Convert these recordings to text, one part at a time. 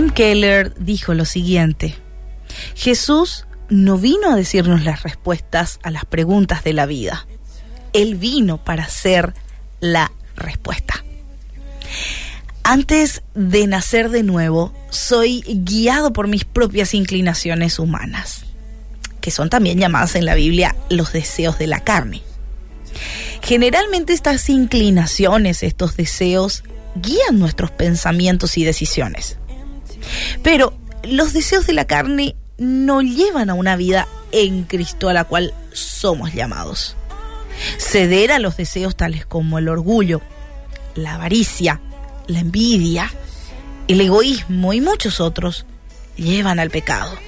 Tim Keller dijo lo siguiente, Jesús no vino a decirnos las respuestas a las preguntas de la vida, Él vino para ser la respuesta. Antes de nacer de nuevo, soy guiado por mis propias inclinaciones humanas, que son también llamadas en la Biblia los deseos de la carne. Generalmente estas inclinaciones, estos deseos, guían nuestros pensamientos y decisiones. Pero los deseos de la carne no llevan a una vida en Cristo a la cual somos llamados. Ceder a los deseos tales como el orgullo, la avaricia, la envidia, el egoísmo y muchos otros llevan al pecado.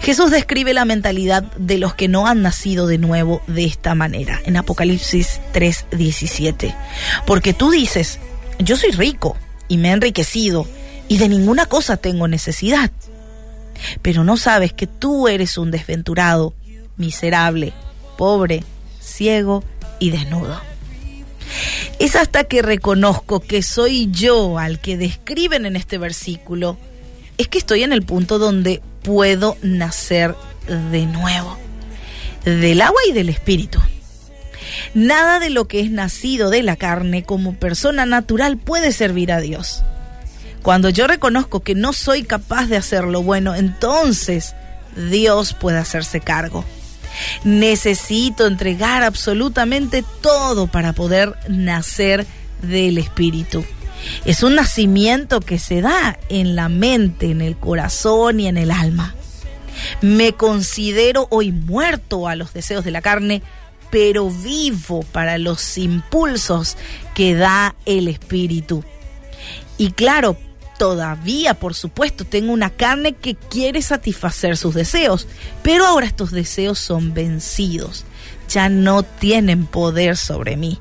Jesús describe la mentalidad de los que no han nacido de nuevo de esta manera en Apocalipsis 3:17. Porque tú dices, yo soy rico y me he enriquecido y de ninguna cosa tengo necesidad. Pero no sabes que tú eres un desventurado, miserable, pobre, ciego y desnudo. Es hasta que reconozco que soy yo al que describen en este versículo, es que estoy en el punto donde puedo nacer de nuevo, del agua y del espíritu. Nada de lo que es nacido de la carne como persona natural puede servir a Dios. Cuando yo reconozco que no soy capaz de hacer lo bueno, entonces Dios puede hacerse cargo. Necesito entregar absolutamente todo para poder nacer del Espíritu. Es un nacimiento que se da en la mente, en el corazón y en el alma. Me considero hoy muerto a los deseos de la carne, pero vivo para los impulsos que da el Espíritu. Y claro, todavía, por supuesto, tengo una carne que quiere satisfacer sus deseos, pero ahora estos deseos son vencidos, ya no tienen poder sobre mí,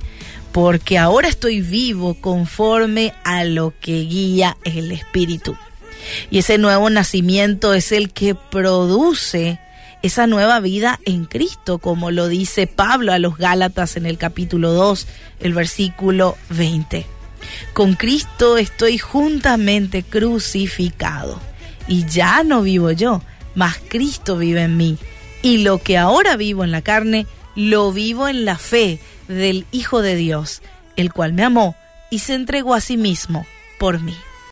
porque ahora estoy vivo conforme a lo que guía el Espíritu. Y ese nuevo nacimiento es el que produce esa nueva vida en Cristo, como lo dice Pablo a los Gálatas en el capítulo 2, el versículo 20. Con Cristo estoy juntamente crucificado. Y ya no vivo yo, mas Cristo vive en mí. Y lo que ahora vivo en la carne, lo vivo en la fe del Hijo de Dios, el cual me amó y se entregó a sí mismo por mí.